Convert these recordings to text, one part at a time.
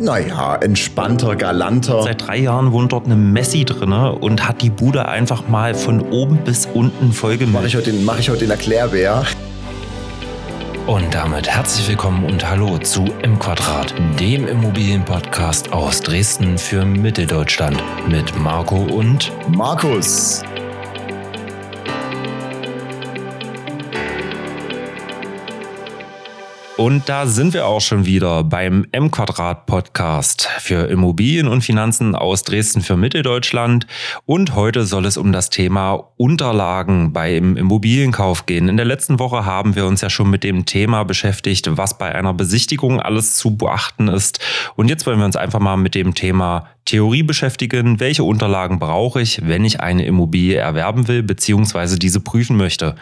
naja, entspannter, galanter. Seit drei Jahren wohnt dort eine Messi drin und hat die Bude einfach mal von oben bis unten vollgemüllt. Mache ich, heute den- mach ich heute den Erklärbär. Und damit herzlich willkommen und hallo zu M Quadrat, dem Immobilienpodcast aus Dresden für Mitteldeutschland mit Marco und Markus. Und da sind wir auch schon wieder beim M-Quadrat Podcast für Immobilien und Finanzen aus Dresden für Mitteldeutschland. Und heute soll es um das Thema Unterlagen beim Immobilienkauf gehen. In der letzten Woche haben wir uns ja schon mit dem Thema beschäftigt, was bei einer Besichtigung alles zu beachten ist. Und jetzt wollen wir uns einfach mal mit dem Thema Theorie beschäftigen. Welche Unterlagen brauche ich, wenn ich eine Immobilie erwerben will, beziehungsweise diese prüfen möchte?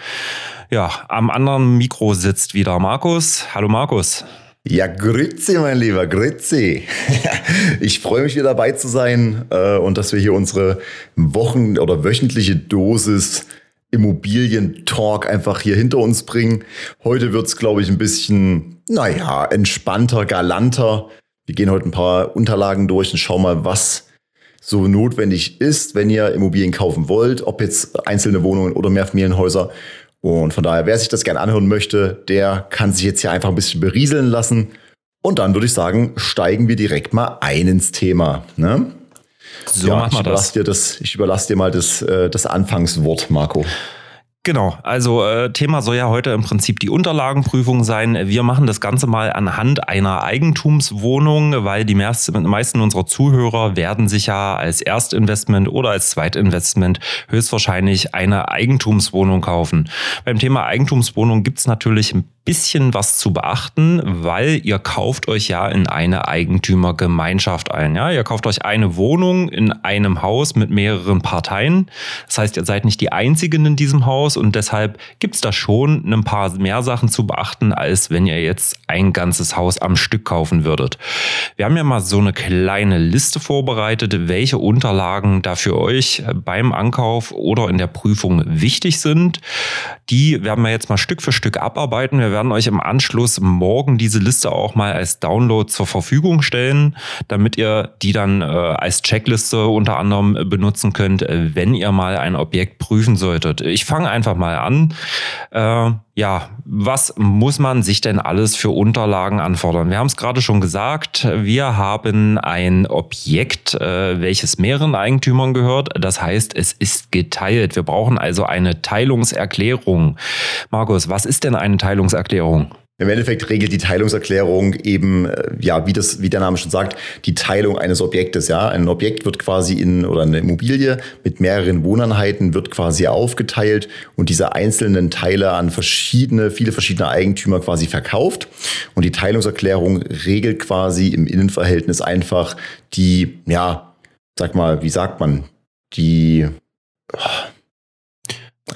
Ja, am anderen Mikro sitzt wieder Markus. Hallo Markus. Ja, grüezi, mein Lieber, grüezi. Ich freue mich wieder dabei zu sein äh, und dass wir hier unsere Wochen- oder wöchentliche Dosis Immobilien-Talk einfach hier hinter uns bringen. Heute wird es, glaube ich, ein bisschen, naja, entspannter, galanter. Wir gehen heute ein paar Unterlagen durch und schauen mal, was so notwendig ist, wenn ihr Immobilien kaufen wollt, ob jetzt einzelne Wohnungen oder Mehrfamilienhäuser. Und von daher, wer sich das gerne anhören möchte, der kann sich jetzt hier einfach ein bisschen berieseln lassen. Und dann würde ich sagen, steigen wir direkt mal ein ins Thema. Ne? So ja, machen ich wir überlasse das. dir das. Ich überlasse dir mal das, äh, das Anfangswort, Marco. Genau, also äh, Thema soll ja heute im Prinzip die Unterlagenprüfung sein. Wir machen das Ganze mal anhand einer Eigentumswohnung, weil die meisten, unserer Zuhörer werden sich ja als Erstinvestment oder als Zweitinvestment höchstwahrscheinlich eine Eigentumswohnung kaufen. Beim Thema Eigentumswohnung gibt's natürlich ein bisschen was zu beachten, weil ihr kauft euch ja in eine Eigentümergemeinschaft ein. Ja, ihr kauft euch eine Wohnung in einem Haus mit mehreren Parteien. Das heißt, ihr seid nicht die einzigen in diesem Haus und deshalb gibt's da schon ein paar mehr Sachen zu beachten, als wenn ihr jetzt ein ganzes Haus am Stück kaufen würdet. Wir haben ja mal so eine kleine Liste vorbereitet, welche Unterlagen da für euch beim Ankauf oder in der Prüfung wichtig sind. Die werden wir jetzt mal Stück für Stück abarbeiten. Wir werden euch im Anschluss morgen diese Liste auch mal als Download zur Verfügung stellen, damit ihr die dann äh, als Checkliste unter anderem benutzen könnt, äh, wenn ihr mal ein Objekt prüfen solltet. Ich fange einfach mal an. Äh, ja, was muss man sich denn alles für Unterlagen anfordern? Wir haben es gerade schon gesagt, wir haben ein Objekt, äh, welches mehreren Eigentümern gehört. Das heißt, es ist geteilt. Wir brauchen also eine Teilungserklärung. Markus, was ist denn eine Teilungserklärung? Im Endeffekt regelt die Teilungserklärung eben, äh, ja, wie das, wie der Name schon sagt, die Teilung eines Objektes. Ja, ein Objekt wird quasi in oder eine Immobilie mit mehreren Wohneinheiten wird quasi aufgeteilt und diese einzelnen Teile an verschiedene, viele verschiedene Eigentümer quasi verkauft. Und die Teilungserklärung regelt quasi im Innenverhältnis einfach die, ja, sag mal, wie sagt man, die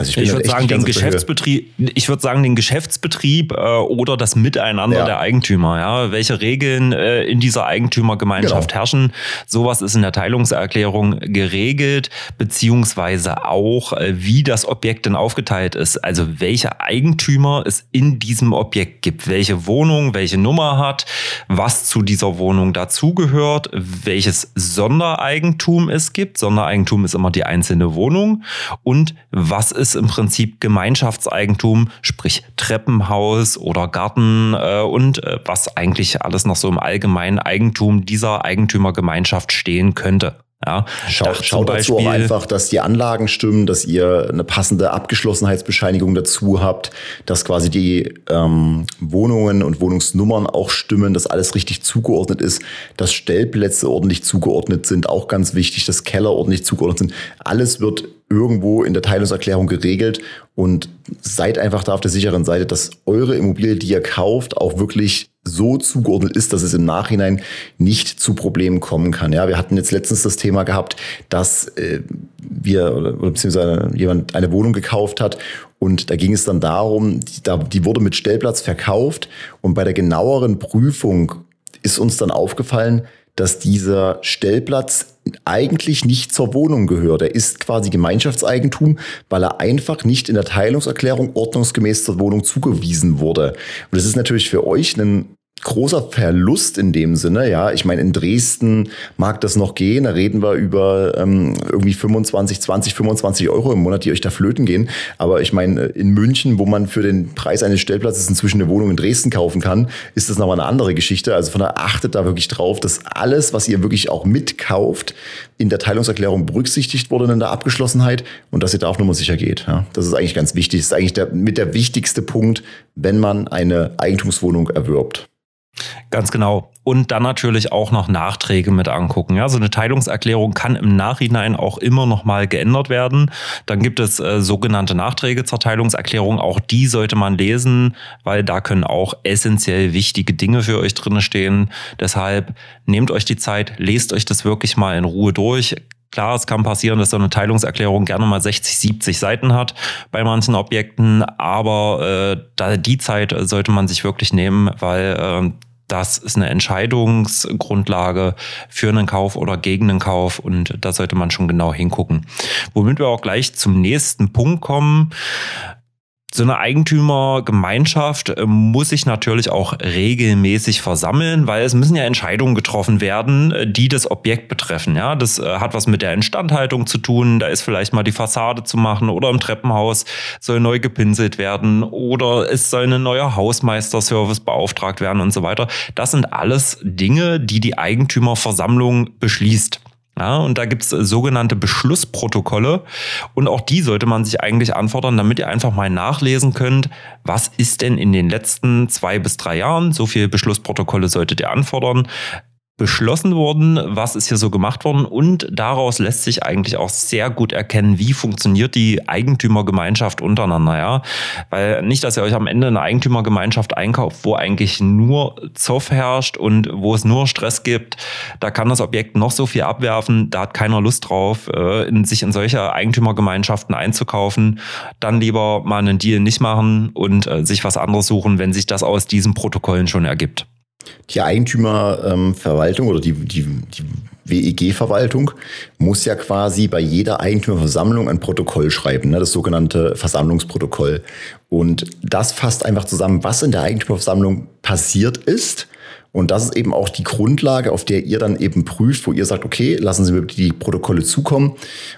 also bin Ich halt würde sagen, den. Geschäftsbetrieb, ich würde sagen, den Geschäftsbetrieb äh, oder das Miteinander Ja. der Eigentümer, ja, welche Regeln äh, in dieser Eigentümergemeinschaft Genau. herrschen. Sowas ist in der Teilungserklärung geregelt, beziehungsweise auch, äh, wie das Objekt denn aufgeteilt ist. Also welche Eigentümer es in diesem Objekt gibt, welche Wohnung, welche Nummer hat, was zu dieser Wohnung dazugehört, welches Sondereigentum es gibt. Sondereigentum ist immer die einzelne Wohnung und was ist im Prinzip Gemeinschaftseigentum, sprich Treppenhaus oder Garten äh, und äh, was eigentlich alles noch so im allgemeinen Eigentum dieser Eigentümergemeinschaft stehen könnte. Ja, Schaut, zum schaut dazu auch einfach, dass die Anlagen stimmen, dass ihr eine passende Abgeschlossenheitsbescheinigung dazu habt, dass quasi die ähm, Wohnungen und Wohnungsnummern auch stimmen, dass alles richtig zugeordnet ist, dass Stellplätze ordentlich zugeordnet sind, auch ganz wichtig, dass Keller ordentlich zugeordnet sind. Alles wird irgendwo in der Teilungserklärung geregelt und seid einfach da auf der sicheren Seite, dass eure Immobilie, die ihr kauft, auch wirklich so zugeordnet ist, dass es im Nachhinein nicht zu Problemen kommen kann. Ja, wir hatten jetzt letztens das Thema gehabt, dass äh, wir oder, beziehungsweise jemand eine Wohnung gekauft hat und da ging es dann darum, die, da, die wurde mit Stellplatz verkauft und bei der genaueren Prüfung ist uns dann aufgefallen, dass dieser Stellplatz eigentlich nicht zur Wohnung gehört. Er ist quasi Gemeinschaftseigentum, weil er einfach nicht in der Teilungserklärung ordnungsgemäß zur Wohnung zugewiesen wurde. Und das ist natürlich für euch ein großer Verlust in dem Sinne. Ja, ich meine, in Dresden mag das noch gehen. Da reden wir über ähm, irgendwie 25, 20, 25 Euro im Monat, die euch da flöten gehen. Aber ich meine, in München, wo man für den Preis eines Stellplatzes inzwischen eine Wohnung in Dresden kaufen kann, ist das nochmal eine andere Geschichte. Also von daher achtet da wirklich drauf, dass alles, was ihr wirklich auch mitkauft, in der Teilungserklärung berücksichtigt wurde in der Abgeschlossenheit und dass ihr da auf Nummer sicher geht. Ja, das ist eigentlich ganz wichtig. Das ist eigentlich der, mit der wichtigste Punkt, wenn man eine Eigentumswohnung erwirbt. Ganz genau. Und dann natürlich auch noch Nachträge mit angucken. Ja, so eine Teilungserklärung kann im Nachhinein auch immer noch mal geändert werden. Dann gibt es äh, sogenannte Nachträge zur Teilungserklärung. Auch die sollte man lesen, weil da können auch essentiell wichtige Dinge für euch drin stehen. Deshalb nehmt euch die Zeit, lest euch das wirklich mal in Ruhe durch. Klar, es kann passieren, dass so eine Teilungserklärung gerne mal 60, 70 Seiten hat bei manchen Objekten, aber äh, da die Zeit sollte man sich wirklich nehmen, weil äh, das ist eine Entscheidungsgrundlage für einen Kauf oder gegen einen Kauf und da sollte man schon genau hingucken. Womit wir auch gleich zum nächsten Punkt kommen so eine Eigentümergemeinschaft äh, muss sich natürlich auch regelmäßig versammeln, weil es müssen ja Entscheidungen getroffen werden, äh, die das Objekt betreffen. Ja, das äh, hat was mit der Instandhaltung zu tun. Da ist vielleicht mal die Fassade zu machen oder im Treppenhaus soll neu gepinselt werden oder es soll ein neuer Hausmeisterservice beauftragt werden und so weiter. Das sind alles Dinge, die die Eigentümerversammlung beschließt. Ja, und da gibt's sogenannte Beschlussprotokolle. Und auch die sollte man sich eigentlich anfordern, damit ihr einfach mal nachlesen könnt, was ist denn in den letzten zwei bis drei Jahren, so viele Beschlussprotokolle solltet ihr anfordern, beschlossen worden, was ist hier so gemacht worden? Und daraus lässt sich eigentlich auch sehr gut erkennen, wie funktioniert die Eigentümergemeinschaft untereinander, ja, weil nicht, dass ihr euch am Ende eine Eigentümergemeinschaft einkauft, wo eigentlich nur Zoff herrscht und wo es nur Stress gibt, da kann das Objekt noch so viel abwerfen, da hat keiner Lust drauf, äh, in sich in solche Eigentümergemeinschaften einzukaufen, dann lieber mal einen Deal nicht machen und äh, sich was anderes suchen, wenn sich das aus diesen Protokollen schon ergibt. Die Eigentümerverwaltung oder die, die, die WEG-Verwaltung muss ja quasi bei jeder Eigentümerversammlung ein Protokoll schreiben, ne, das sogenannte Versammlungsprotokoll. Und das fasst einfach zusammen, was in der Eigentümerversammlung passiert ist. Und das ist eben auch die Grundlage, auf der ihr dann eben prüft, wo ihr sagt, okay, lassen Sie mir die Protokolle zukommen.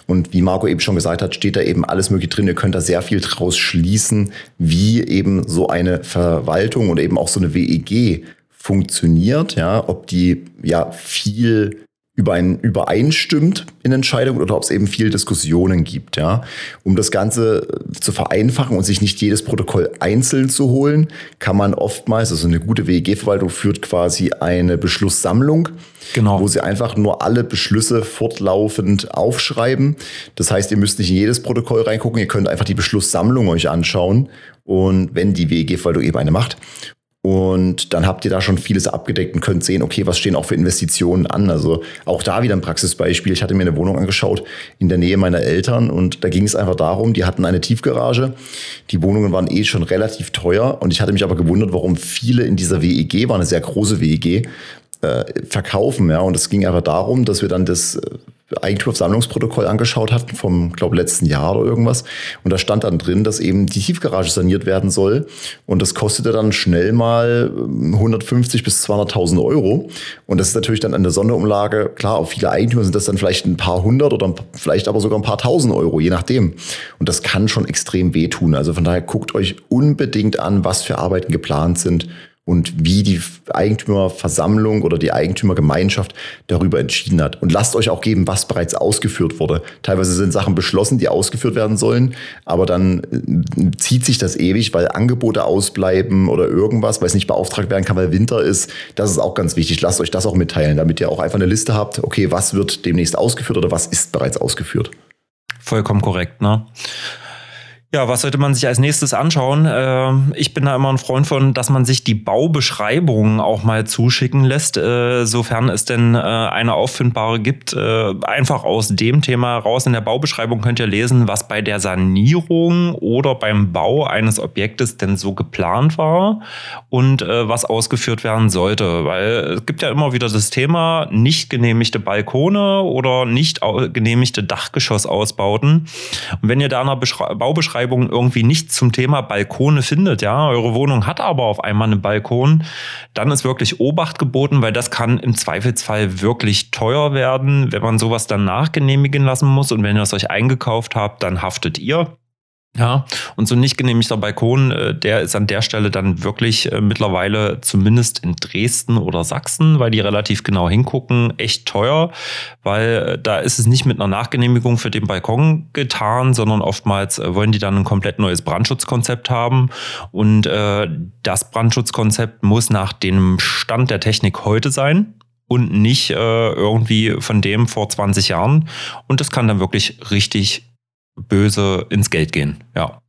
Und wie Marco eben schon gesagt hat, steht da eben alles Mögliche drin. Ihr könnt da sehr viel draus schließen, wie eben so eine Verwaltung oder eben auch so eine WEG funktioniert, ja, ob die ja viel überein, übereinstimmt in Entscheidungen oder ob es eben viel Diskussionen gibt, ja. Um das Ganze zu vereinfachen und sich nicht jedes Protokoll einzeln zu holen, kann man oftmals, also eine gute WEG-Verwaltung führt quasi eine Beschlusssammlung, genau. wo sie einfach nur alle Beschlüsse fortlaufend aufschreiben. Das heißt, ihr müsst nicht in jedes Protokoll reingucken, ihr könnt einfach die Beschlusssammlung euch anschauen und wenn die WEG-Verwaltung eben eine macht und dann habt ihr da schon vieles abgedeckt und könnt sehen, okay, was stehen auch für Investitionen an. Also auch da wieder ein Praxisbeispiel. Ich hatte mir eine Wohnung angeschaut in der Nähe meiner Eltern und da ging es einfach darum, die hatten eine Tiefgarage. Die Wohnungen waren eh schon relativ teuer und ich hatte mich aber gewundert, warum viele in dieser WEG, war eine sehr große WEG, äh, verkaufen. Ja. Und es ging einfach darum, dass wir dann das äh, Eigentumssammlungsprotokoll angeschaut hatten vom, glaube letzten Jahr oder irgendwas. Und da stand dann drin, dass eben die Tiefgarage saniert werden soll. Und das kostete dann schnell mal 150 ähm, bis 200.000 Euro. Und das ist natürlich dann eine Sonderumlage. Klar, auf viele Eigentümer sind das dann vielleicht ein paar hundert oder vielleicht aber sogar ein paar tausend Euro, je nachdem. Und das kann schon extrem wehtun. Also von daher guckt euch unbedingt an, was für Arbeiten geplant sind und wie die Eigentümerversammlung oder die Eigentümergemeinschaft darüber entschieden hat. Und lasst euch auch geben, was bereits ausgeführt wurde. Teilweise sind Sachen beschlossen, die ausgeführt werden sollen, aber dann äh, zieht sich das ewig, weil Angebote ausbleiben oder irgendwas, weil es nicht beauftragt werden kann, weil Winter ist. Das ist auch ganz wichtig. Lasst euch das auch mitteilen, damit ihr auch einfach eine Liste habt, okay, was wird demnächst ausgeführt oder was ist bereits ausgeführt. Vollkommen korrekt, ne? Ja, was sollte man sich als nächstes anschauen? Ähm, ich bin da immer ein Freund von, dass man sich die Baubeschreibungen auch mal zuschicken lässt, äh, sofern es denn äh, eine auffindbare gibt. Äh, einfach aus dem Thema raus. In der Baubeschreibung könnt ihr lesen, was bei der Sanierung oder beim Bau eines Objektes denn so geplant war und was ausgeführt werden sollte. Weil es gibt ja immer wieder das Thema nicht genehmigte Balkone oder nicht genehmigte Dachgeschossausbauten. Und wenn ihr da eine Baubeschreibung Stellenausschreibung irgendwie nicht zum Thema Balkone findet, ja, eure Wohnung hat aber auf einmal einen Balkon, dann ist wirklich Obacht geboten, weil das kann im Zweifelsfall wirklich teuer werden, wenn man sowas dann nachgenehmigen lassen muss und wenn ihr es euch eingekauft habt, dann haftet ihr. Ja, und so nicht genehmigter Balkon, äh, der ist an der Stelle dann wirklich äh, mittlerweile zumindest in Dresden oder Sachsen, weil die relativ genau hingucken, echt teuer, weil äh, da ist es nicht mit einer Nachgenehmigung für den Balkon getan, sondern oftmals wollen die dann ein komplett neues Brandschutzkonzept haben. Und das Brandschutzkonzept muss nach dem Stand der Technik heute sein und nicht irgendwie von dem vor 20 Jahren. Und das kann dann wirklich richtig böse ins Geld gehen. Ja.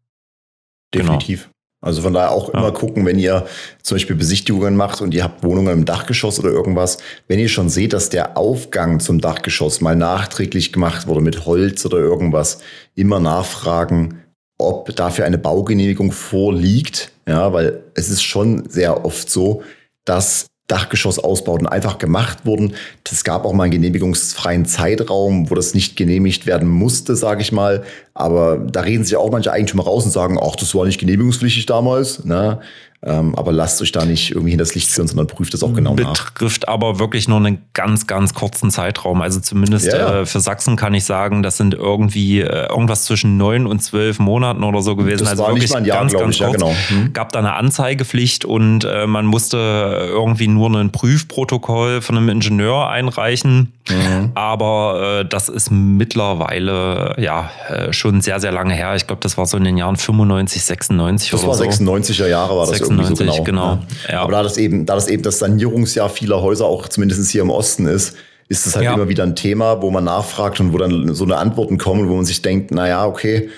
Definitiv. Genau. Also von daher auch immer ja. gucken, wenn ihr zum Beispiel Besichtigungen macht und ihr habt Wohnungen im Dachgeschoss oder irgendwas, wenn ihr schon seht, dass der Aufgang zum Dachgeschoss mal nachträglich gemacht wurde mit Holz oder irgendwas, immer nachfragen, ob dafür eine Baugenehmigung vorliegt. Ja, weil es ist schon sehr oft so, dass Dachgeschossausbauten einfach gemacht wurden. Es gab auch mal einen genehmigungsfreien Zeitraum, wo das nicht genehmigt werden musste, sage ich mal. Aber da reden sich auch manche Eigentümer raus und sagen, ach, das war nicht genehmigungspflichtig damals. Ne? Ähm, aber lasst euch da nicht irgendwie hinter das Licht führen, sondern prüft das auch genau Betrifft nach. Betrifft aber wirklich nur einen ganz, ganz kurzen Zeitraum. Also zumindest ja. äh, für Sachsen kann ich sagen, das sind irgendwie äh, irgendwas zwischen neun und zwölf Monaten oder so gewesen. Das also war wirklich nicht mal ein Jahr, ganz, ganz ich. kurz. Ja, genau. Hm. Gab da eine Anzeigepflicht und äh, man musste irgendwie nur ein Prüfprotokoll von einem Ingenieur einreichen. Mhm. Aber äh, das ist mittlerweile ja äh, schon sehr, sehr lange her. Ich glaube, das war so in den Jahren 95, 96 das oder so. Das war 96er Jahre, war das 96, irgendwie so genau. genau. Ja. Aber da das eben, da das eben das Sanierungsjahr vieler Häuser auch zumindest hier im Osten ist, ist es halt ja. immer wieder ein Thema, wo man nachfragt und wo dann so eine Antworten kommen, wo man sich denkt, naja, okay,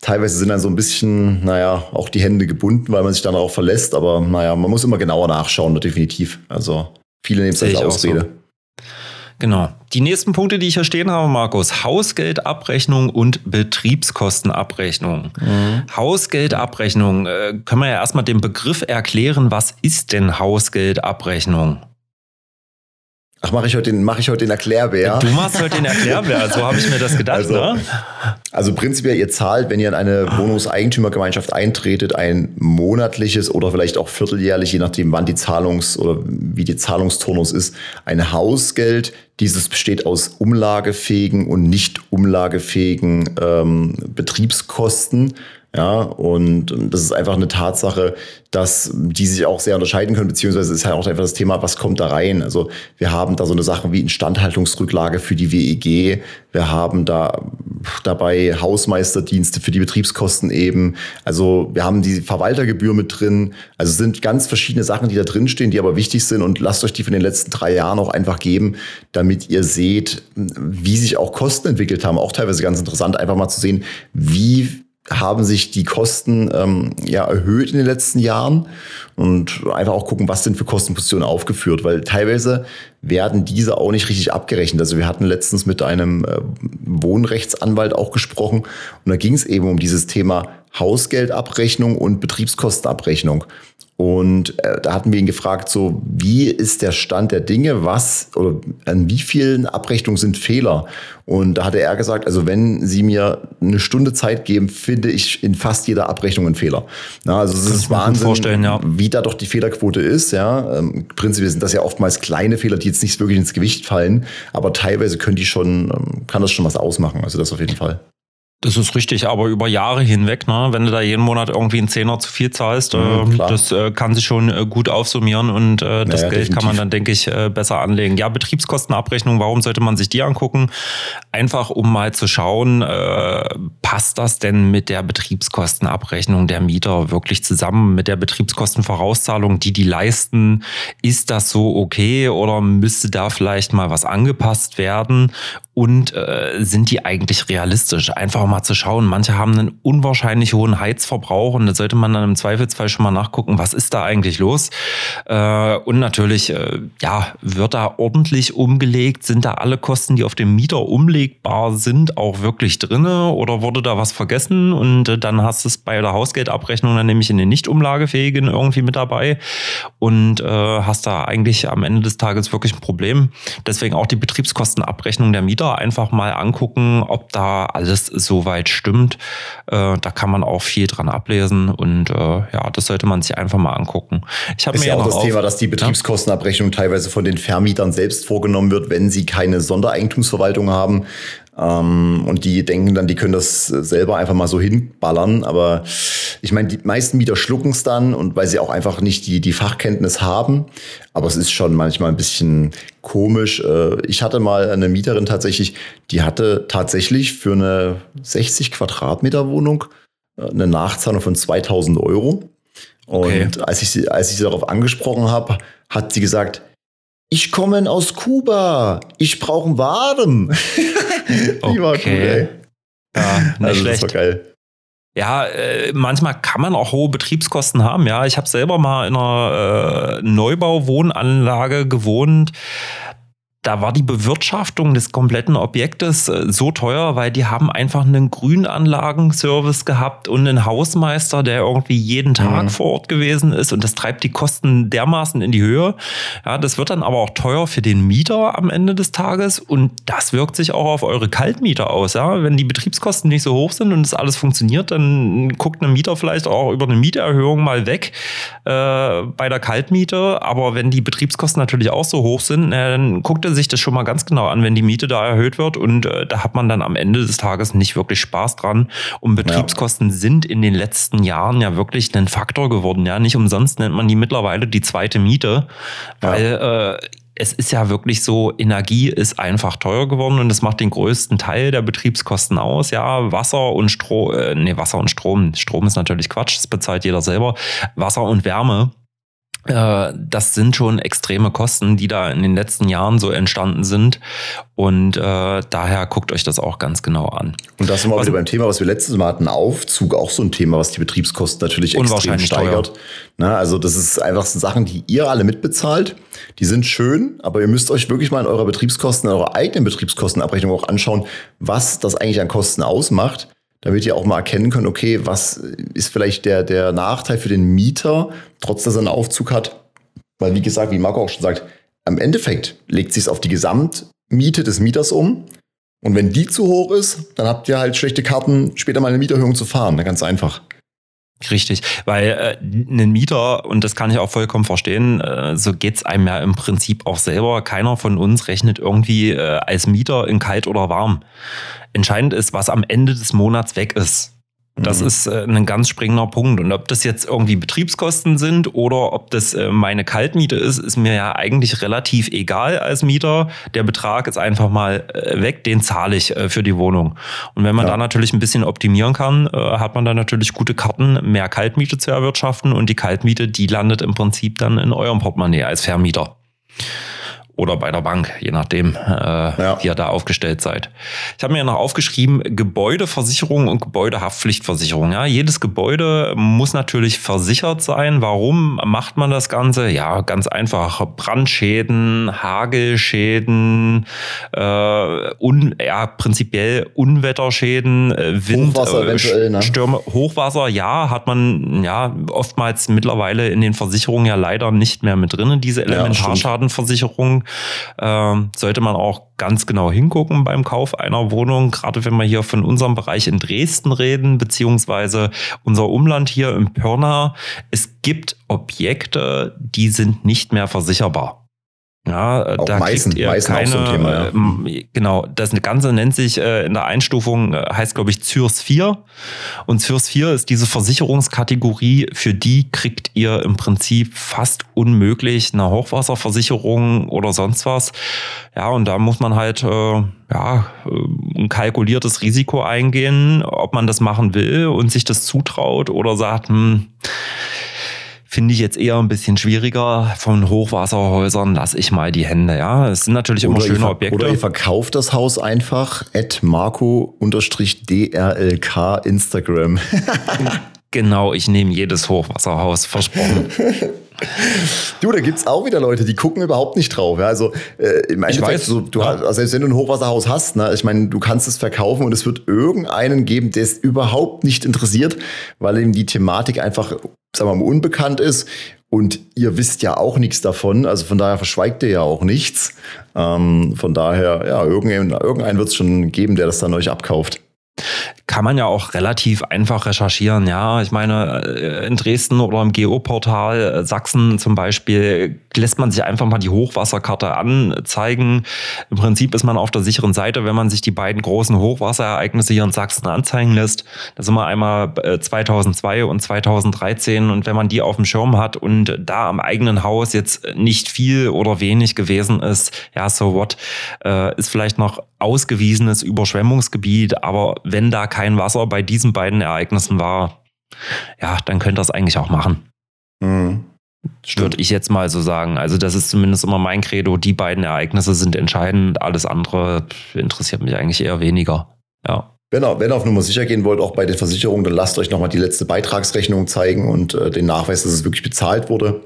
teilweise sind dann so ein bisschen, naja, auch die Hände gebunden, weil man sich dann darauf verlässt, aber naja, man muss immer genauer nachschauen, definitiv. Also viele nehmen es als Ausrede. Genau. Die nächsten Punkte, die ich hier stehen habe, Markus, Hausgeldabrechnung und Betriebskostenabrechnung. Mhm. Hausgeldabrechnung, äh, können wir ja erstmal den Begriff erklären, was ist denn Hausgeldabrechnung? Ach, mache ich heute den, mache ich heute den Erklärbär? Du machst heute den Erklärbär, so habe ich mir das gedacht. Also, ne? also prinzipiell, ihr zahlt, wenn ihr in eine Wohnungseigentümergemeinschaft eintretet, ein monatliches oder vielleicht auch vierteljährlich, je nachdem, wann die Zahlungs- oder wie die Zahlungsturnus ist, ein Hausgeld. Dieses besteht aus umlagefähigen und nicht umlagefähigen ähm, Betriebskosten. Ja, und das ist einfach eine Tatsache, dass die sich auch sehr unterscheiden können, beziehungsweise ist halt auch einfach das Thema, was kommt da rein? Also wir haben da so eine Sache wie Instandhaltungsrücklage für die WEG, wir haben da dabei Hausmeisterdienste für die Betriebskosten eben, also wir haben die Verwaltergebühr mit drin, also sind ganz verschiedene Sachen, die da drin stehen, die aber wichtig sind. Und lasst euch die von den letzten drei Jahren auch einfach geben, damit ihr seht, wie sich auch Kosten entwickelt haben, auch teilweise ganz interessant, einfach mal zu sehen, wie haben sich die Kosten ähm, ja erhöht in den letzten Jahren und einfach auch gucken, was sind für Kostenpositionen aufgeführt, weil teilweise werden diese auch nicht richtig abgerechnet. Also wir hatten letztens mit einem äh, Wohnrechtsanwalt auch gesprochen und da ging es eben um dieses Thema Hausgeldabrechnung und Betriebskostenabrechnung. Und äh, da hatten wir ihn gefragt, so wie ist der Stand der Dinge, was oder an wie vielen Abrechnungen sind Fehler? Und da hatte er gesagt, also wenn Sie mir eine Stunde Zeit geben, finde ich in fast jeder Abrechnung einen Fehler. Na, also es ist Wahnsinn, ja. wie da doch die Fehlerquote ist. Ja, ähm, prinzipiell sind das ja oftmals kleine Fehler, die jetzt nicht wirklich ins Gewicht fallen, aber teilweise können die schon, ähm, kann das schon was ausmachen. Also das auf jeden Fall. Das ist richtig, aber über Jahre hinweg, ne? wenn du da jeden Monat irgendwie einen Zehner zu viel zahlst, mhm, äh, das äh, kann sich schon äh, gut aufsummieren und äh, das naja, Geld definitiv. kann man dann, denke ich, äh, besser anlegen. Ja, Betriebskostenabrechnung, warum sollte man sich die angucken? Einfach, um mal zu schauen, äh, passt das denn mit der Betriebskostenabrechnung der Mieter wirklich zusammen, mit der Betriebskostenvorauszahlung, die die leisten? Ist das so okay oder müsste da vielleicht mal was angepasst werden? Und sind die eigentlich realistisch? Einfach mal zu schauen. Manche haben einen unwahrscheinlich hohen Heizverbrauch und da sollte man dann im Zweifelsfall schon mal nachgucken, was ist da eigentlich los? Äh, und natürlich, äh, ja, wird da ordentlich umgelegt? Sind da alle Kosten, die auf dem Mieter umlegbar sind, auch wirklich drinne? Oder wurde da was vergessen? Und äh, dann hast du es bei der Hausgeldabrechnung dann nämlich in den nicht umlagefähigen irgendwie mit dabei und hast da eigentlich am Ende des Tages wirklich ein Problem. Deswegen auch die Betriebskostenabrechnung der Mieter einfach mal angucken, ob da alles so soweit stimmt. Äh, da kann man auch viel dran ablesen und äh, ja, das sollte man sich einfach mal angucken. Ich habe mir ja auch das Thema, dass die Betriebskostenabrechnung teilweise von den Vermietern selbst vorgenommen wird, wenn sie keine Sondereigentumsverwaltung haben. Ähm, und die denken dann, die können das selber einfach mal so hinballern. Aber ich meine, die meisten Mieter schlucken es dann und weil sie auch einfach nicht die, die Fachkenntnis haben. Aber es ist schon manchmal ein bisschen komisch. Äh, ich hatte mal eine Mieterin tatsächlich, die hatte tatsächlich für eine 60 Quadratmeter Wohnung äh, eine Nachzahlung von 2000 Euro. Okay. Und als ich, sie, als ich sie darauf angesprochen habe, hat sie gesagt, ich komme aus Kuba, ich brauche ein Warm. Die okay. war cool, ey. Ja, nicht also, schlecht. Das war geil. Ja, äh, manchmal kann man auch hohe Betriebskosten haben. Ja, ich habe selber mal in einer äh, Neubauwohnanlage gewohnt da war die Bewirtschaftung des kompletten Objektes äh, so teuer, weil die haben einfach einen Grünanlagenservice gehabt und einen Hausmeister, der irgendwie jeden Tag mhm. vor Ort gewesen ist und das treibt die Kosten dermaßen in die Höhe. Ja, das wird dann aber auch teuer für den Mieter am Ende des Tages und das wirkt sich auch auf eure Kaltmieter aus. Ja, wenn die Betriebskosten nicht so hoch sind und das alles funktioniert, dann guckt ein Mieter vielleicht auch über eine Mieterhöhung mal weg äh, bei der Kaltmiete. Aber wenn die Betriebskosten natürlich auch so hoch sind, dann guckt er sich das schon mal ganz genau an, wenn die Miete da erhöht wird. Und äh, da hat man dann am Ende des Tages nicht wirklich Spaß dran. Und Betriebskosten ja. sind in den letzten Jahren ja wirklich ein Faktor geworden. Ja, nicht umsonst nennt man die mittlerweile die zweite Miete, weil ja. äh, es ist ja wirklich so, Energie ist einfach teuer geworden und das macht den größten Teil der Betriebskosten aus. Ja, Wasser und Strom, äh, nee, Wasser und Strom. Strom ist natürlich Quatsch, das bezahlt jeder selber. Wasser und Wärme das sind schon extreme Kosten, die da in den letzten Jahren so entstanden sind. Und äh, daher guckt euch das auch ganz genau an. Und das sind wir wieder beim Thema, was wir letztes Mal hatten, Aufzug, auch so ein Thema, was die Betriebskosten natürlich extrem steigert. Na, also das ist einfach so Sachen, die ihr alle mitbezahlt. Die sind schön, aber ihr müsst euch wirklich mal in eurer Betriebskosten, in eurer eigenen Betriebskostenabrechnung auch anschauen, was das eigentlich an Kosten ausmacht damit ihr auch mal erkennen könnt, okay, was ist vielleicht der, der Nachteil für den Mieter, trotz dass er einen Aufzug hat. Weil, wie gesagt, wie Marco auch schon sagt, am Endeffekt legt sich auf die Gesamtmiete des Mieters um. Und wenn die zu hoch ist, dann habt ihr halt schlechte Karten, später mal eine Mieterhöhung zu fahren. Ganz einfach. Richtig, weil äh, ein Mieter, und das kann ich auch vollkommen verstehen, äh, so geht's einem ja im Prinzip auch selber. Keiner von uns rechnet irgendwie äh, als Mieter in kalt oder warm. Entscheidend ist, was am Ende des Monats weg ist. Das mhm. ist äh, ein ganz springender Punkt. Und ob das jetzt irgendwie Betriebskosten sind oder ob das äh, meine Kaltmiete ist, ist mir ja eigentlich relativ egal als Mieter. Der Betrag ist einfach mal äh, weg, den zahle ich äh, für die Wohnung. Und wenn man ja. da natürlich ein bisschen optimieren kann, äh, hat man da natürlich gute Karten, mehr Kaltmiete zu erwirtschaften. Und die Kaltmiete, die landet im Prinzip dann in eurem Portemonnaie als Vermieter oder bei der Bank, je nachdem, äh, ja. wie ihr da aufgestellt seid. Ich habe mir noch aufgeschrieben, Gebäudeversicherung und Gebäudehaftpflichtversicherung. Ja, jedes Gebäude muss natürlich versichert sein. Warum macht man das Ganze? Ja, ganz einfach. Brandschäden, Hagelschäden, äh, un, ja, prinzipiell Unwetterschäden, äh, Wind, Hochwasser äh, ne? Stürme, Hochwasser, ja, hat man ja oftmals mittlerweile in den Versicherungen ja leider nicht mehr mit drin, diese Elementarschadenversicherung ähm, sollte man auch ganz genau hingucken beim Kauf einer Wohnung, gerade wenn wir hier von unserem Bereich in Dresden reden, beziehungsweise unser Umland hier im Pirna. Es gibt Objekte, die sind nicht mehr versicherbar. Ja, äh, auch da Meißen, kriegt ihr Meißen keine, so ein Thema, ja. äh, genau, das Ganze nennt sich äh, in der Einstufung, äh, heißt glaube ich ZÜRS 4 und ZÜRS 4 ist diese Versicherungskategorie, für die kriegt ihr im Prinzip fast unmöglich eine Hochwasserversicherung oder sonst was. Ja, und da muss man halt äh, ja, ein kalkuliertes Risiko eingehen, ob man das machen will und sich das zutraut oder sagt, hm, finde ich jetzt eher ein bisschen schwieriger. Von Hochwasserhäusern lasse ich mal die Hände. Ja, es sind natürlich immer oder schöne Objekte. Oder ihr verkauft das Haus einfach at marco-drlk Instagram. genau, ich nehme jedes Hochwasserhaus, versprochen. Du, da gibt es auch wieder Leute, die gucken überhaupt nicht drauf. Ja, also äh, im Endeffekt, ich weiß, so, du ja. hast, also selbst wenn du ein Hochwasserhaus hast, ne, ich meine, du kannst es verkaufen und es wird irgendeinen geben, der es überhaupt nicht interessiert, weil ihm die Thematik einfach, sagen wir mal, unbekannt ist. Und ihr wisst ja auch nichts davon, also von daher verschweigt ihr ja auch nichts. Ähm, von daher, ja, irgendeinen, irgendeinen wird es schon geben, der das dann euch abkauft. Kann man ja auch relativ einfach recherchieren. Ja, ich meine, äh, in Dresden oder im Geoportal äh, Sachsen zum Beispiel lässt man sich einfach mal die Hochwasserkarte anzeigen. Im Prinzip ist man auf der sicheren Seite, wenn man sich die beiden großen Hochwasserereignisse hier in Sachsen anzeigen lässt. Das sind wir einmal 2002 äh, und 2013 und wenn man die auf dem Schirm hat und da am eigenen Haus jetzt nicht viel oder wenig gewesen ist, ja, so what, ist vielleicht noch ausgewiesenes Überschwemmungsgebiet, aber wenn da kein Wasser bei diesen beiden Ereignissen war, ja, dann könnte das eigentlich auch machen. Mhm. Würde ich jetzt mal so sagen. Also, das ist zumindest immer mein Credo. Die beiden Ereignisse sind entscheidend. Alles andere interessiert mich eigentlich eher weniger. Ja. Wenn ihr, wenn ihr auf Nummer sicher gehen wollt, auch bei den Versicherungen, dann lasst euch nochmal die letzte Beitragsrechnung zeigen und äh, den Nachweis, dass es wirklich bezahlt wurde.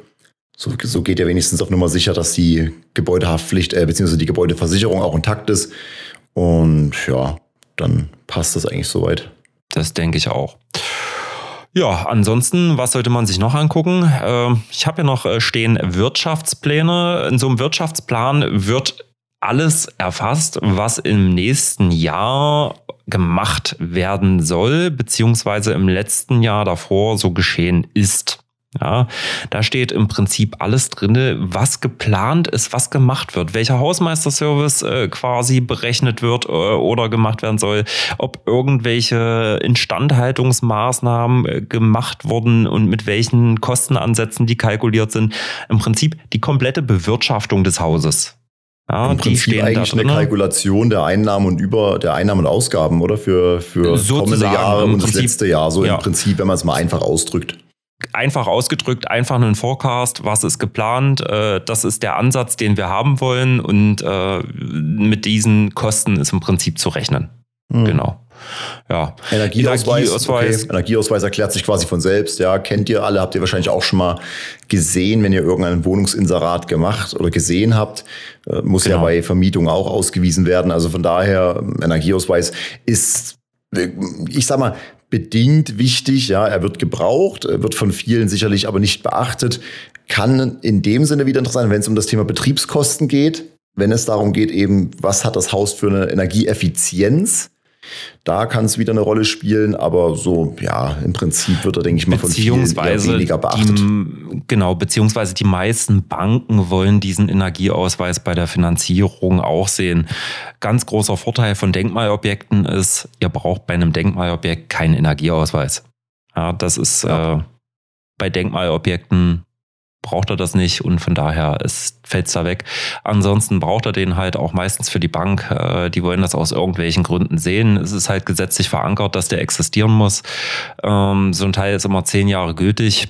So, so geht ja wenigstens auf Nummer sicher, dass die Gebäudehaftpflicht äh, bzw. die Gebäudeversicherung auch intakt ist. Und ja, dann passt das eigentlich soweit. Das denke ich auch. Ja, ansonsten, was sollte man sich noch angucken? Ähm, ich habe ja noch äh, stehen Wirtschaftspläne. In so einem Wirtschaftsplan wird alles erfasst, was im nächsten Jahr gemacht werden soll, beziehungsweise im letzten Jahr davor so geschehen ist. Ja, da steht im Prinzip alles drin, was geplant ist, was gemacht wird, welcher Hausmeisterservice äh, quasi berechnet wird äh, oder gemacht werden soll, ob irgendwelche Instandhaltungsmaßnahmen äh, gemacht wurden und mit welchen Kostenansätzen die kalkuliert sind. Im Prinzip die komplette Bewirtschaftung des Hauses. Ja, Im Prinzip eigentlich eine Kalkulation der Einnahmen und über der Einnahmen und Ausgaben, oder? Für, für kommende Jahre und das letzte Jahr, so ja. im Prinzip, wenn man es mal einfach ausdrückt einfach ausgedrückt, einfach einen Forecast, was ist geplant, äh, das ist der Ansatz, den wir haben wollen und äh, mit diesen Kosten ist im Prinzip zu rechnen. Mhm. Genau. Ja. Energieausweis, Energieausweis. Okay. Energieausweis erklärt sich quasi von selbst. Ja, kennt ihr alle, habt ihr wahrscheinlich auch schon mal gesehen, wenn ihr irgendein Wohnungsinserat gemacht oder gesehen habt. Äh, muss genau. ja bei Vermietung auch ausgewiesen werden. Also von daher, Energieausweis ist ich sag mal, bedingt wichtig. Ja, er wird gebraucht, wird von vielen sicherlich aber nicht beachtet. Kann in dem Sinne wieder interessant sein, wenn es um das Thema Betriebskosten geht, wenn es darum geht, eben, was hat das Haus für eine Energieeffizienz? Da kann es wieder eine Rolle spielen, aber so, ja, im Prinzip wird er, denke ich mal, von vielen weniger beachtet. Die, genau, beziehungsweise die meisten Banken wollen diesen Energieausweis bei der Finanzierung auch sehen. Ganz großer Vorteil von Denkmalobjekten ist, ihr braucht bei einem Denkmalobjekt keinen Energieausweis. Ja, das ist ja. äh, bei Denkmalobjekten braucht er das nicht und von daher fällt es da weg. Ansonsten braucht er den halt auch meistens für die Bank. Äh, die wollen das aus irgendwelchen Gründen sehen. Es ist halt gesetzlich verankert, dass der existieren muss. Ähm, so ein Teil ist immer zehn Jahre gültig.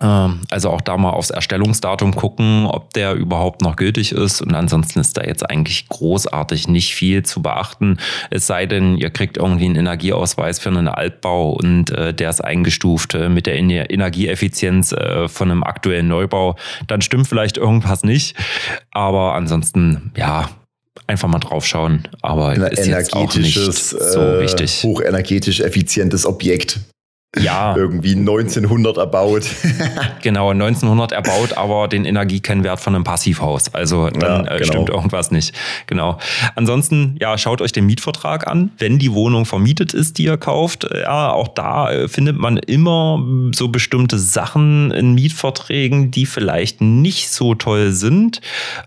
Ähm, also auch da mal aufs Erstellungsdatum gucken, ob der überhaupt noch gültig ist. Und ansonsten ist da jetzt eigentlich großartig nicht viel zu beachten. Es sei denn, ihr kriegt irgendwie einen Energieausweis für einen Altbau und äh, der ist eingestuft äh, mit der Energieeffizienz äh, von einem aktuellen Neubau. Dann stimmt vielleicht irgendwas nicht. Aber ansonsten, ja, einfach mal draufschauen. Aber ist jetzt auch nicht so wichtig. hochenergetisch effizientes Objekt ja. Irgendwie 1900 erbaut. genau, 1900 erbaut, aber den Energiekennwert von einem Passivhaus. Also dann ja, äh, genau. stimmt irgendwas nicht. Genau. Ansonsten, ja, schaut euch den Mietvertrag an. Wenn die Wohnung vermietet ist, die ihr kauft, ja, auch da äh, findet man immer so bestimmte Sachen in Mietverträgen, die vielleicht nicht so toll sind.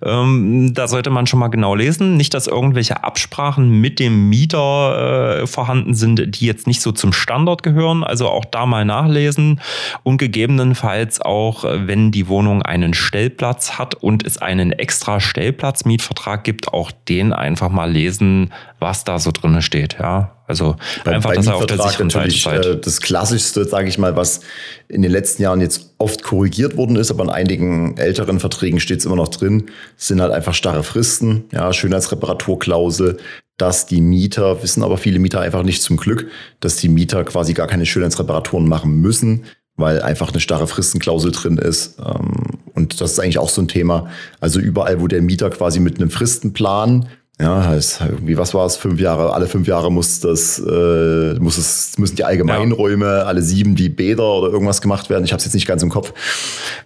Ähm, da sollte man schon mal genau lesen. Nicht, dass irgendwelche Absprachen mit dem Mieter äh, vorhanden sind, die jetzt nicht so zum Standard gehören. Also auch da mal nachlesen und gegebenenfalls auch, äh, wenn die Wohnung einen Stellplatz hat und es einen extra Stellplatzmietvertrag gibt, auch den einfach mal lesen, was da so drin steht. Ja, also bei, einfach, bei dass er auf der sicheren natürlich Seite äh, das Klassischste, sage ich mal, was in den letzten Jahren jetzt oft korrigiert worden ist, aber in einigen älteren Verträgen steht es immer noch drin, sind halt einfach starre Fristen, ja, Schönheitsreparaturklausel, dass die Mieter, wissen aber viele Mieter einfach nicht zum Glück, dass die Mieter quasi gar keine Schönheitsreparaturen machen müssen, weil einfach eine starre Fristenklausel drin ist. Ähm, und das ist eigentlich auch so ein Thema. Also überall, wo der Mieter quasi mit einem Fristenplan ja, heißt irgendwie, was war es? Fünf Jahre, alle fünf Jahre muss das, äh, muss es, müssen die Allgemeinräume, ja. alle sieben die Bäder oder irgendwas gemacht werden. Ich habe es jetzt nicht ganz im Kopf.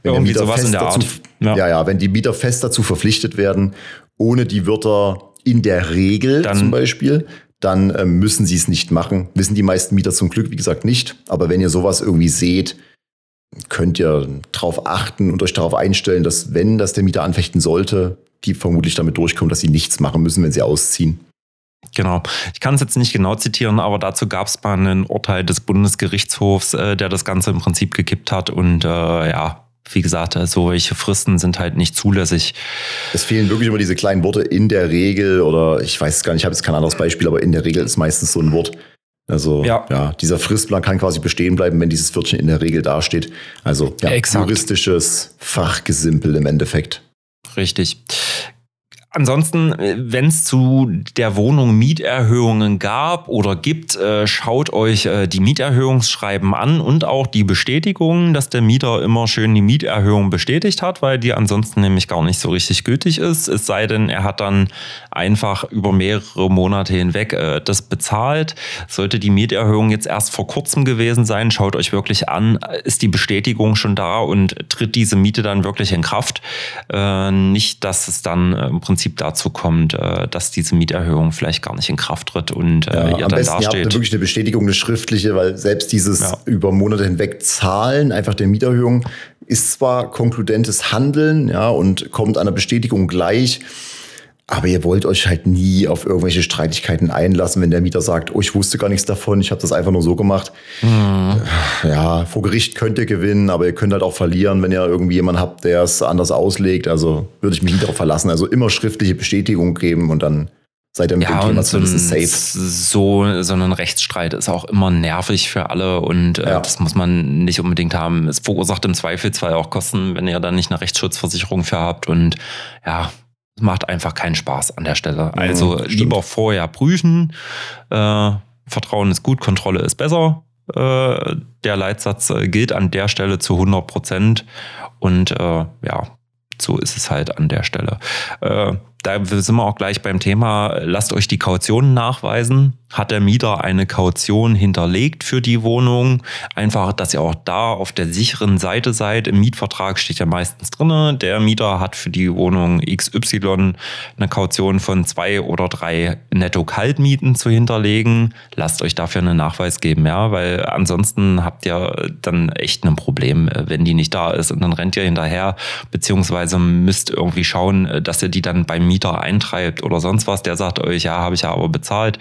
Wenn irgendwie sowas in der dazu, Art. Ja. ja, ja, wenn die Mieter fest dazu verpflichtet werden, ohne die Wörter in der Regel dann, zum Beispiel, dann äh, müssen sie es nicht machen. Wissen die meisten Mieter zum Glück, wie gesagt, nicht. Aber wenn ihr sowas irgendwie seht, könnt ihr darauf achten und euch darauf einstellen, dass wenn das der Mieter anfechten sollte, die vermutlich damit durchkommen, dass sie nichts machen müssen, wenn sie ausziehen. Genau. Ich kann es jetzt nicht genau zitieren, aber dazu gab es mal ein Urteil des Bundesgerichtshofs, äh, der das Ganze im Prinzip gekippt hat. Und äh, ja, wie gesagt, äh, solche Fristen sind halt nicht zulässig. Es fehlen wirklich immer diese kleinen Worte in der Regel oder ich weiß gar nicht, ich habe jetzt kein anderes Beispiel, aber in der Regel ist meistens so ein Wort. Also ja. ja, dieser Fristplan kann quasi bestehen bleiben, wenn dieses Wörtchen in der Regel dasteht. Also ja, juristisches Fachgesimpel im Endeffekt. Richtig. Ansonsten, äh, wenn es zu der Wohnung Mieterhöhungen gab oder gibt, äh, schaut euch äh, die Mieterhöhungsschreiben an und auch die Bestätigungen, dass der Mieter immer schön die Mieterhöhung bestätigt hat, weil die ansonsten nämlich gar nicht so richtig gültig ist. Es sei denn, er hat dann einfach über mehrere Monate hinweg das bezahlt. Sollte die Mieterhöhung jetzt erst vor kurzem gewesen sein, schaut euch wirklich an, ist die Bestätigung schon da und tritt diese Miete dann wirklich in Kraft. Nicht, dass es dann im Prinzip Prinzip dazu kommt, äh, dass diese Mieterhöhung vielleicht gar nicht in Kraft tritt und äh, ja, ihr am dann besten, dasteht. Ihr habt wirklich eine Bestätigung, eine schriftliche, weil selbst dieses ja. über Monate hinweg Zahlen einfach der Mieterhöhung ist zwar konkludentes Handeln, ja, und kommt einer Bestätigung gleich, aber ihr wollt euch halt nie auf irgendwelche Streitigkeiten einlassen, wenn der Mieter sagt, oh, ich wusste gar nichts davon, ich habe das einfach nur so gemacht. Mhm. Ja, vor Gericht könnt ihr gewinnen, aber ihr könnt halt auch verlieren, wenn ihr irgendwie jemanden habt, der es anders auslegt. Also würde ich mich nicht darauf verlassen. Also immer schriftliche Bestätigung geben und dann seid ihr mit ja, dem Thema so zumindest safe. So, so ein Rechtsstreit ist auch immer nervig für alle und äh, ja. das muss man nicht unbedingt haben. Es verursacht im Zweifelsfall auch Kosten, wenn ihr da nicht eine Rechtsschutzversicherung für habt und ja, macht einfach keinen Spaß an der Stelle. Also ja, lieber vorher prüfen. Äh, Vertrauen ist gut, Kontrolle ist besser. Äh, der Leitsatz äh, gilt an der Stelle zu 100 Prozent. Und äh, ja, so ist es halt an der Stelle. Da sind wir auch gleich beim Thema, lasst euch die Kautionen nachweisen. Hat der Mieter eine Kaution hinterlegt für die Wohnung? Einfach, dass ihr auch da auf der sicheren Seite seid. Im Mietvertrag steht ja meistens drin, der Mieter hat für die Wohnung XY eine Kaution von zwei oder drei Netto-Kaltmieten zu hinterlegen. Lasst euch dafür einen Nachweis geben, ja, weil ansonsten habt ihr dann echt ein Problem, wenn die nicht da ist und dann rennt ihr hinterher, beziehungsweise müsst irgendwie schauen, dass ihr die dann beim Mieter Mieter eintreibt oder sonst was, der sagt euch, ja, habe ich ja aber bezahlt.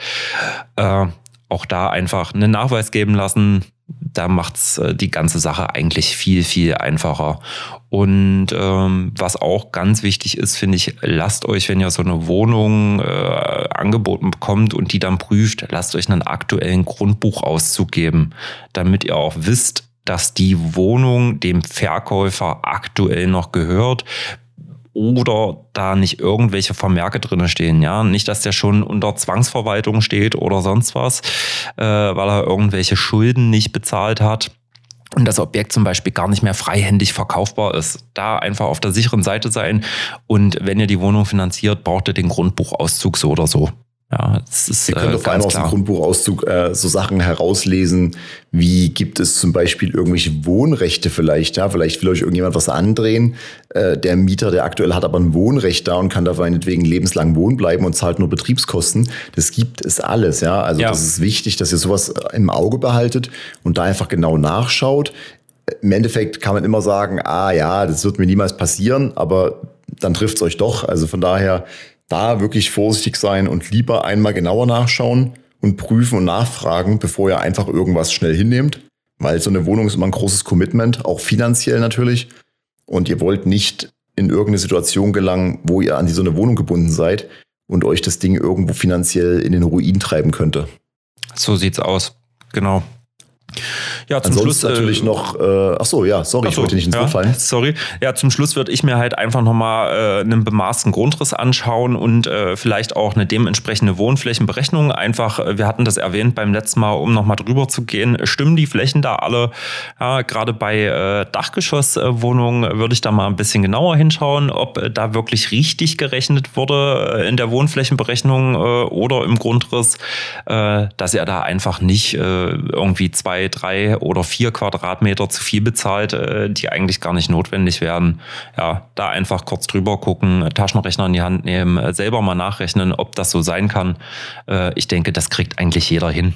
Äh, auch da einfach einen Nachweis geben lassen. Da macht's äh, die ganze Sache eigentlich viel, viel einfacher. Und ähm, was auch ganz wichtig ist, finde ich, lasst euch, wenn ihr so eine Wohnung äh, angeboten bekommt und die dann prüft, lasst euch einen aktuellen Grundbuchauszug geben, damit ihr auch wisst, dass die Wohnung dem Verkäufer aktuell noch gehört, oder da nicht irgendwelche Vermerke drinne stehen, ja. Nicht, dass der schon unter Zwangsverwaltung steht oder sonst was, äh, weil er irgendwelche Schulden nicht bezahlt hat und das Objekt zum Beispiel gar nicht mehr freihändig verkaufbar ist. Da einfach auf der sicheren Seite sein. Und wenn ihr die Wohnung finanziert, braucht ihr den Grundbuchauszug so oder so. Ja, es ist, Ihr könnt äh, vor allem aus dem Grundbuchauszug äh, so Sachen herauslesen, wie gibt es zum Beispiel irgendwelche Wohnrechte vielleicht, ja, vielleicht will euch irgendjemand was andrehen, äh, der Mieter, der aktuell hat aber ein Wohnrecht da und kann da meinetwegen lebenslang wohnen bleiben und zahlt nur Betriebskosten. Das gibt es alles, ja, also ja. das ist wichtig, dass ihr sowas im Auge behaltet und da einfach genau nachschaut. Im Endeffekt kann man immer sagen, ah ja, das wird mir niemals passieren, aber dann trifft es euch doch. Also von daher da wirklich vorsichtig sein und lieber einmal genauer nachschauen und prüfen und nachfragen, bevor ihr einfach irgendwas schnell hinnehmt. Weil so eine Wohnung ist immer ein großes Commitment, auch finanziell natürlich. Und ihr wollt nicht in irgendeine Situation gelangen, wo ihr an so eine Wohnung gebunden seid und euch das Ding irgendwo finanziell in den Ruin treiben könnte. So sieht's aus. Genau. Ja, zum Ansonsten Schluss natürlich äh, noch. Äh, ach so, ja, sorry, so, ich wollte nicht ins Wort fallen. Sorry. Ja, zum Schluss würde ich mir halt einfach nochmal äh, einen bemaßten Grundriss anschauen und äh, vielleicht auch eine dementsprechende Wohnflächenberechnung. Einfach, äh, wir hatten das erwähnt beim letzten Mal, um nochmal drüber zu gehen. Stimmen die Flächen da alle? Ja, Gerade bei äh, Dachgeschosswohnungen würde ich da mal ein bisschen genauer hinschauen, ob äh, da wirklich richtig gerechnet wurde äh, in der Wohnflächenberechnung äh, oder im Grundriss, äh, dass ihr da einfach nicht äh, irgendwie zwei drei oder vier Quadratmeter zu viel bezahlt, äh, die eigentlich gar nicht notwendig werden. Ja, da einfach kurz drüber gucken, Taschenrechner in die Hand nehmen, äh, selber mal nachrechnen, ob das so sein kann. Äh, ich denke, das kriegt eigentlich jeder hin.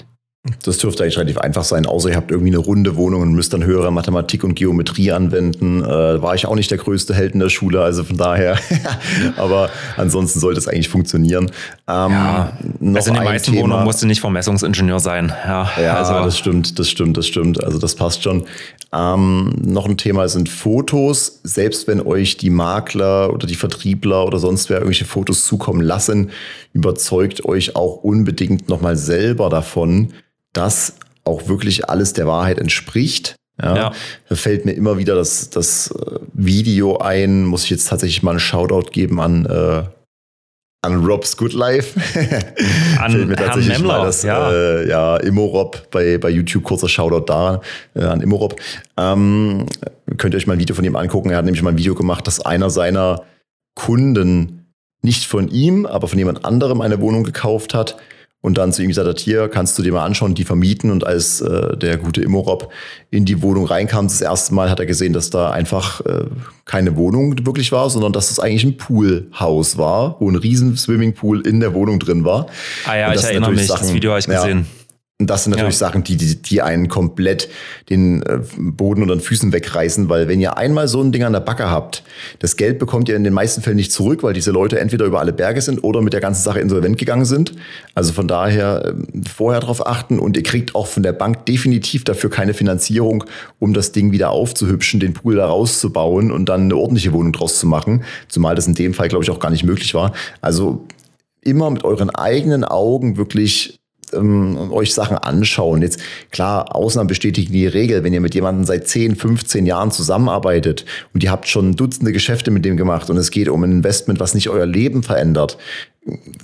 Das dürfte eigentlich relativ einfach sein, außer ihr habt irgendwie eine runde Wohnung und müsst dann höhere Mathematik und Geometrie anwenden. Äh, war ich auch nicht der größte Held in der Schule, also von daher. Aber ansonsten sollte es eigentlich funktionieren. Ähm, ja, also in den meisten Thema. Wohnungen musste nicht Vermessungsingenieur sein. Ja, ja also. das stimmt, das stimmt, das stimmt. Also das passt schon. Ähm, noch ein Thema sind Fotos. Selbst wenn euch die Makler oder die Vertriebler oder sonst wer irgendwelche Fotos zukommen lassen, überzeugt euch auch unbedingt nochmal selber davon, dass auch wirklich alles der Wahrheit entspricht. Ja, ja. Da fällt mir immer wieder das, das äh, Video ein, muss ich jetzt tatsächlich mal einen Shoutout geben an, äh, an Rob's Good Life. an fällt mir tatsächlich Herrn Memler, mal das, ja. Äh, ja, Immorob bei, bei YouTube, kurzer Shoutout da äh, an Immorob. Ähm, könnt ihr euch mal ein Video von ihm angucken. Er hat nämlich mal ein Video gemacht, dass einer seiner Kunden nicht von ihm, aber von jemand anderem eine Wohnung gekauft hat und dann zu ihm gesagt hat, hier kannst du dir mal anschauen, die vermieten. Und als äh, der gute Immorob in die Wohnung reinkam, das erste Mal hat er gesehen, dass da einfach äh, keine Wohnung wirklich war, sondern dass das eigentlich ein Poolhaus war, wo ein riesen Swimmingpool in der Wohnung drin war. Ah ja, ich erinnere mich, Sachen, das Video habe ich gesehen. Ja, und das sind natürlich ja. Sachen, die, die, die einen komplett den äh, Boden unter den Füßen wegreißen, weil wenn ihr einmal so ein Ding an der Backe habt, das Geld bekommt ihr in den meisten Fällen nicht zurück, weil diese Leute entweder über alle Berge sind oder mit der ganzen Sache insolvent gegangen sind. Also von daher ähm, vorher darauf achten und ihr kriegt auch von der Bank definitiv dafür keine Finanzierung, um das Ding wieder aufzuhübschen, den Pool da rauszubauen und dann eine ordentliche Wohnung draus zu machen. Zumal das in dem Fall, glaube ich, auch gar nicht möglich war. Also immer mit euren eigenen Augen wirklich ähm, euch Sachen anschauen. Jetzt klar, Ausnahmen bestätigen die Regel. Wenn ihr mit jemandem seit 10, 15 Jahren zusammenarbeitet und ihr habt schon Dutzende Geschäfte mit dem gemacht und es geht um ein Investment, was nicht euer Leben verändert,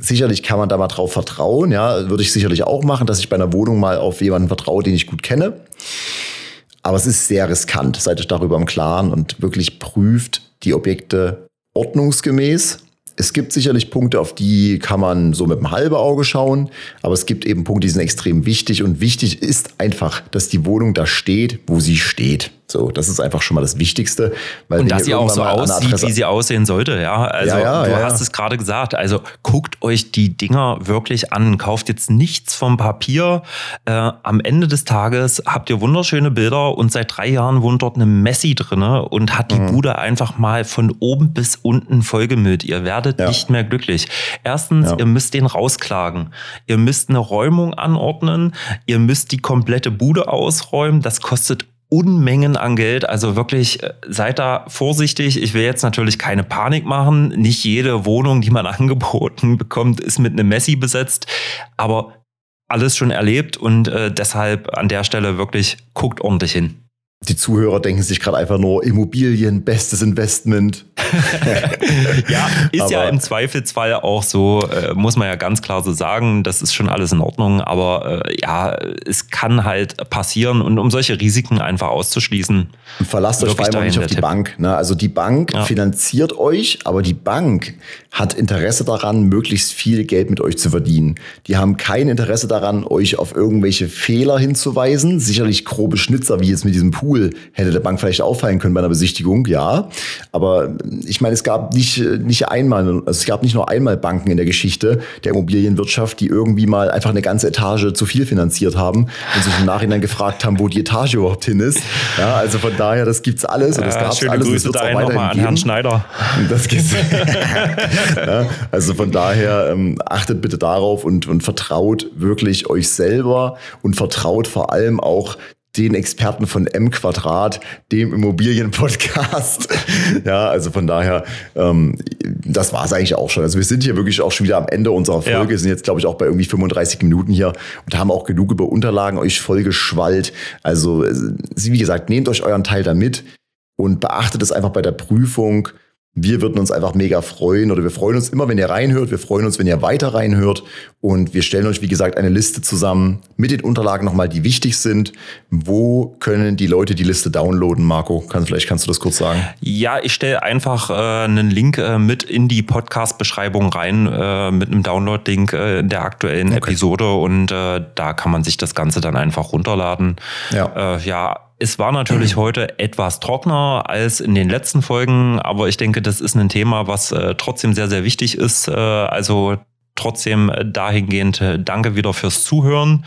sicherlich kann man da mal drauf vertrauen. Ja, würde ich sicherlich auch machen, dass ich bei einer Wohnung mal auf jemanden vertraue, den ich gut kenne. Aber es ist sehr riskant. Seid euch darüber im Klaren und wirklich prüft die Objekte ordnungsgemäß es gibt sicherlich Punkte, auf die kann man so mit einem halben Auge schauen, aber es gibt eben Punkte, die sind extrem wichtig und wichtig ist einfach, dass die Wohnung da steht, wo sie steht. So, das ist einfach schon mal das Wichtigste. Weil und dass sie auch so aussieht, wie sie aussehen sollte, ja. Also ja, ja, du ja, hast es gerade gesagt. Also guckt euch die Dinger wirklich an. Kauft jetzt nichts vom Papier. Äh, am Ende des Tages habt ihr wunderschöne Bilder und seit drei Jahren wohnt dort eine Messi drinne und hat die mhm. Bude einfach mal von oben bis unten vollgemüllt. Ihr werdet nicht mehr glücklich. Erstens, ihr müsst den rausklagen. Ihr müsst eine Räumung anordnen. Ihr müsst die komplette Bude ausräumen. Das kostet Unmengen an Geld. Also wirklich, äh, seid da vorsichtig. Ich will jetzt natürlich keine Panik machen. Nicht jede Wohnung, die man angeboten bekommt, ist mit einem Messi besetzt. Aber alles schon erlebt und äh, deshalb an der Stelle wirklich guckt ordentlich hin. Die Zuhörer denken sich gerade einfach nur Immobilien, bestes Investment. ja, ist aber ja im Zweifelsfall auch so, äh, muss man ja ganz klar so sagen, das ist schon alles in Ordnung, aber äh, ja, es kann halt passieren und um solche Risiken einfach auszuschließen. Verlasst euch vor allem nicht auf die Tipp. Bank. Ne? Also die Bank ja. finanziert euch, aber die Bank hat Interesse daran, möglichst viel Geld mit euch zu verdienen. Die haben kein Interesse daran, euch auf irgendwelche Fehler hinzuweisen. Sicherlich grobe Schnitzer, wie jetzt mit diesem Pool Pool hätte der Bank vielleicht auffallen können bei einer Besichtigung, ja. Aber ich meine, es gab nicht, nicht einmal, also es gab nicht nur einmal Banken in der Geschichte der Immobilienwirtschaft, die irgendwie mal einfach eine ganze Etage zu viel finanziert haben und sich im Nachhinein gefragt haben, wo die Etage überhaupt hin ist. Ja, also von daher, das gibt's alles und das gab's schöne alles. Grüße und das da auch an Herrn Schneider. Das gibt's. ja, also von daher ähm, achtet bitte darauf und, und vertraut wirklich euch selber und vertraut vor allem auch den Experten von M Quadrat, dem Immobilienpodcast. ja, also von daher, ähm, das war es eigentlich auch schon. Also wir sind hier wirklich auch schon wieder am Ende unserer Folge, ja. sind jetzt glaube ich auch bei irgendwie 35 Minuten hier und haben auch genug über Unterlagen euch vollgeschwallt. Also wie gesagt, nehmt euch euren Teil da mit und beachtet es einfach bei der Prüfung Wir würden uns einfach mega freuen oder wir freuen uns immer, wenn ihr reinhört. Wir freuen uns, wenn ihr weiter reinhört. Und wir stellen euch, wie gesagt, eine Liste zusammen mit den Unterlagen nochmal, die wichtig sind. Wo können die Leute die Liste downloaden, Marco? Kann, vielleicht kannst du das kurz sagen. Ja, ich stelle einfach äh, einen Link äh, mit in die Podcast-Beschreibung rein, äh, mit einem Download-Link äh, in der aktuellen okay. Episode. Und äh, da kann man sich das Ganze dann einfach runterladen. Ja. Äh, ja, es war natürlich heute etwas trockener als in den letzten Folgen, aber ich denke, das ist ein Thema, was äh, trotzdem sehr, sehr wichtig ist. Äh, also trotzdem dahingehend äh, danke wieder fürs Zuhören.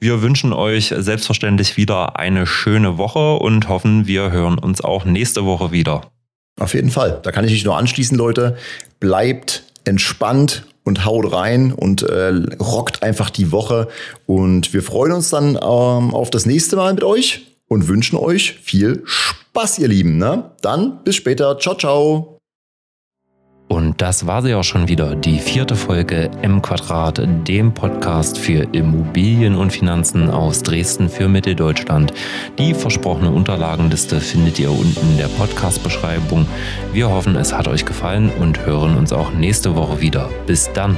Wir wünschen euch selbstverständlich wieder eine schöne Woche und hoffen, wir hören uns auch nächste Woche wieder. Auf jeden Fall. Da kann ich mich nur anschließen, Leute. Bleibt entspannt und haut rein und äh, rockt einfach die Woche. Und wir freuen uns dann ähm, auf das nächste Mal mit euch und wünschen euch viel Spaß, ihr Lieben. Ne? Dann bis später. Ciao, ciao. Und das war sie auch schon wieder, die vierte Folge M Quadrat, dem Podcast für Immobilien und Finanzen aus Dresden für Mitteldeutschland. Die versprochene Unterlagenliste findet ihr unten in der Podcast-Beschreibung. Wir hoffen, es hat euch gefallen und hören uns auch nächste Woche wieder. Bis dann.